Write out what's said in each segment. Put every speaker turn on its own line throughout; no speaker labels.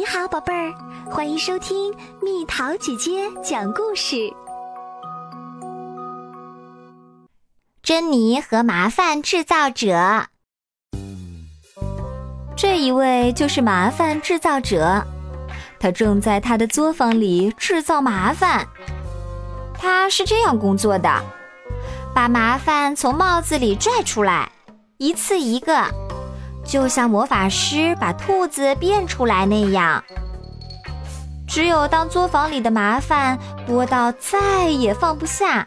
你好，宝贝儿，欢迎收听蜜桃姐姐讲故事。
珍妮和麻烦制造者，
这一位就是麻烦制造者，他正在他的作坊里制造麻烦。
他是这样工作的：把麻烦从帽子里拽出来，一次一个。就像魔法师把兔子变出来那样，
只有当作坊里的麻烦多到再也放不下，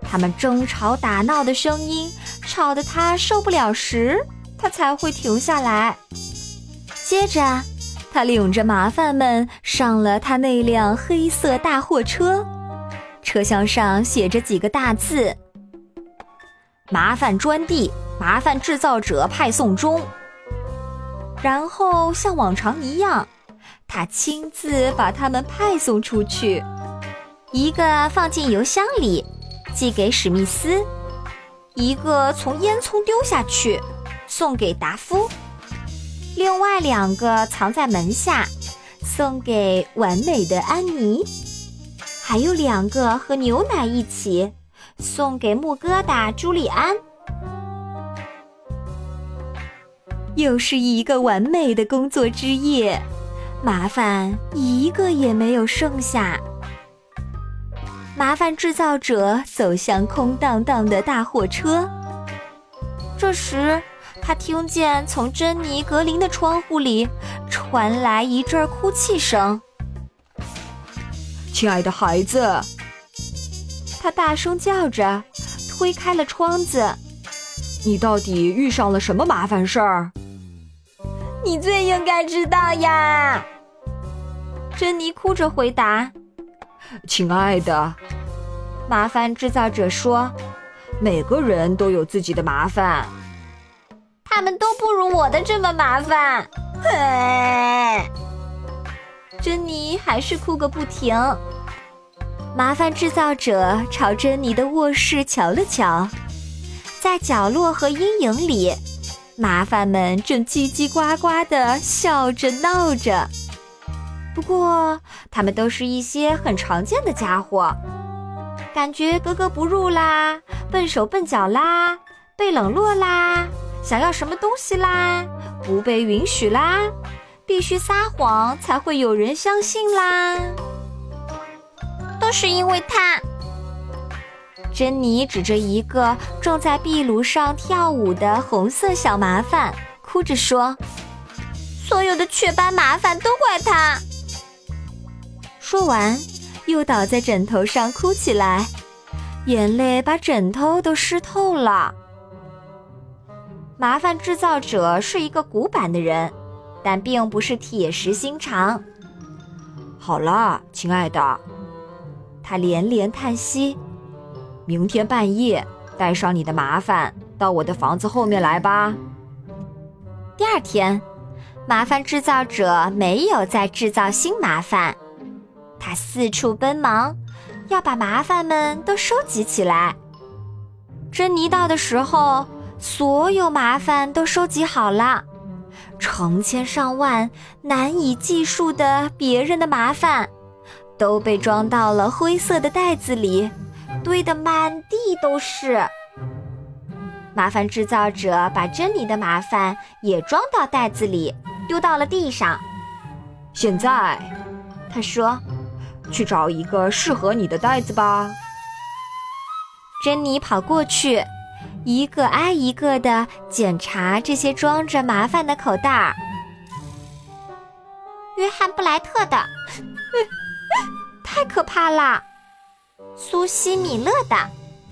他们争吵打闹的声音吵得他受不了时，他才会停下来。接着，他领着麻烦们上了他那辆黑色大货车，车厢上写着几个大字：“麻烦专递，麻烦制造者派送中。”然后像往常一样，他亲自把它们派送出去，
一个放进邮箱里，寄给史密斯；
一个从烟囱丢下去，送给达夫；
另外两个藏在门下，送给完美的安妮；还有两个和牛奶一起，送给木疙瘩朱利安。
又是一个完美的工作之夜，麻烦一个也没有剩下。麻烦制造者走向空荡荡的大货车，这时他听见从珍妮格林的窗户里传来一阵哭泣声。
“亲爱的孩子！”
他大声叫着，推开了窗子。
“你到底遇上了什么麻烦事儿？”
你最应该知道呀，
珍妮哭着回答：“
亲爱的，
麻烦制造者说，
每个人都有自己的麻烦，
他们都不如我的这么麻烦。”嘿，
珍妮还是哭个不停。麻烦制造者朝珍妮的卧室瞧了瞧，在角落和阴影里。麻烦们正叽叽呱呱地笑着闹着，不过他们都是一些很常见的家伙，感觉格格不入啦，笨手笨脚啦，被冷落啦，想要什么东西啦，不被允许啦，必须撒谎才会有人相信啦，
都是因为他。
珍妮指着一个正在壁炉上跳舞的红色小麻烦，哭着说：“
所有的雀斑麻烦都怪他。”
说完，又倒在枕头上哭起来，眼泪把枕头都湿透了。麻烦制造者是一个古板的人，但并不是铁石心肠。
好了，亲爱的，
他连连叹息。
明天半夜带上你的麻烦到我的房子后面来吧。
第二天，麻烦制造者没有再制造新麻烦，他四处奔忙，要把麻烦们都收集起来。
珍妮到的时候，所有麻烦都收集好了，成千上万、难以计数的别人的麻烦，都被装到了灰色的袋子里。堆得满地都是。麻烦制造者把珍妮的麻烦也装到袋子里，丢到了地上。
现在，
他说：“
去找一个适合你的袋子吧。”
珍妮跑过去，一个挨一个的检查这些装着麻烦的口袋儿。
约翰布莱特的，
太可怕啦！
苏西米勒的，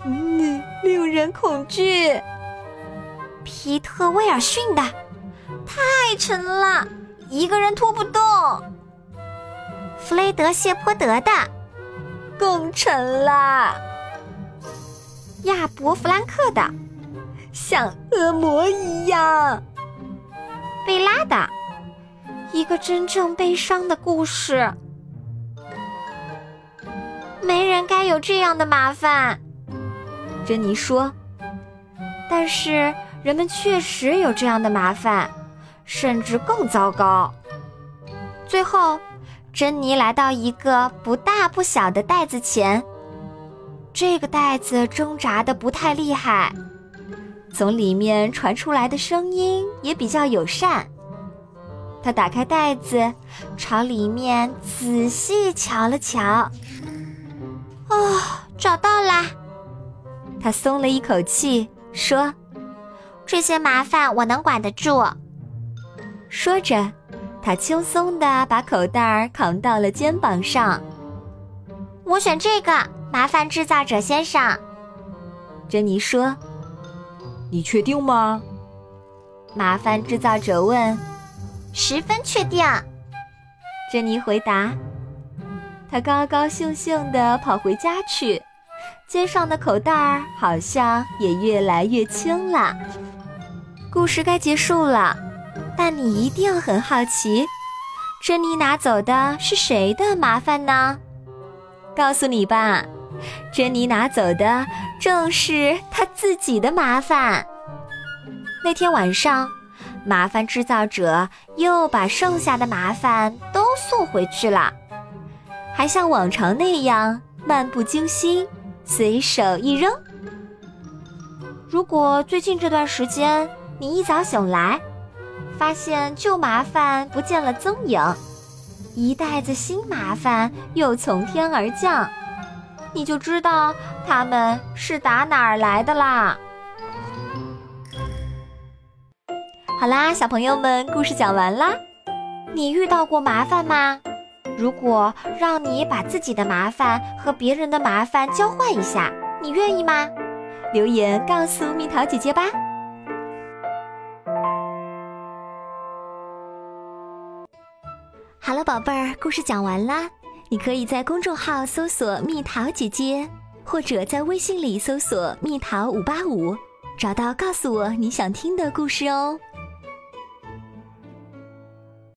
嗯，令人恐惧。
皮特威尔逊的，太沉了，一个人拖不动。弗雷德谢泼德的，
更沉了。
亚伯弗兰克的，
像恶魔一样。
贝拉的，一个真正悲伤的故事。没人该有这样的麻烦，
珍妮说。但是人们确实有这样的麻烦，甚至更糟糕。
最后，珍妮来到一个不大不小的袋子前。这个袋子挣扎的不太厉害，
从里面传出来的声音也比较友善。他打开袋子，朝里面仔细瞧了瞧。
哦，找到啦！
他松了一口气，说：“
这些麻烦我能管得住。”
说着，他轻松的把口袋扛到了肩膀上。
我选这个，麻烦制造者先生。
珍妮说：“
你确定吗？”
麻烦制造者问。
“十分确定。”
珍妮回答。他高高兴兴地跑回家去，肩上的口袋儿好像也越来越轻了。故事该结束了，但你一定很好奇，珍妮拿走的是谁的麻烦呢？告诉你吧，珍妮拿走的正是她自己的麻烦。那天晚上，麻烦制造者又把剩下的麻烦都送回去了。还像往常那样漫不经心，随手一扔。如果最近这段时间你一早醒来，发现旧麻烦不见了踪影，一袋子新麻烦又从天而降，你就知道他们是打哪儿来的啦。好啦，小朋友们，故事讲完啦。你遇到过麻烦吗？如果让你把自己的麻烦和别人的麻烦交换一下，你愿意吗？留言告诉蜜桃姐姐吧。好了，宝贝儿，故事讲完啦。你可以在公众号搜索“蜜桃姐姐”，或者在微信里搜索“蜜桃五八五”，找到告诉我你想听的故事哦。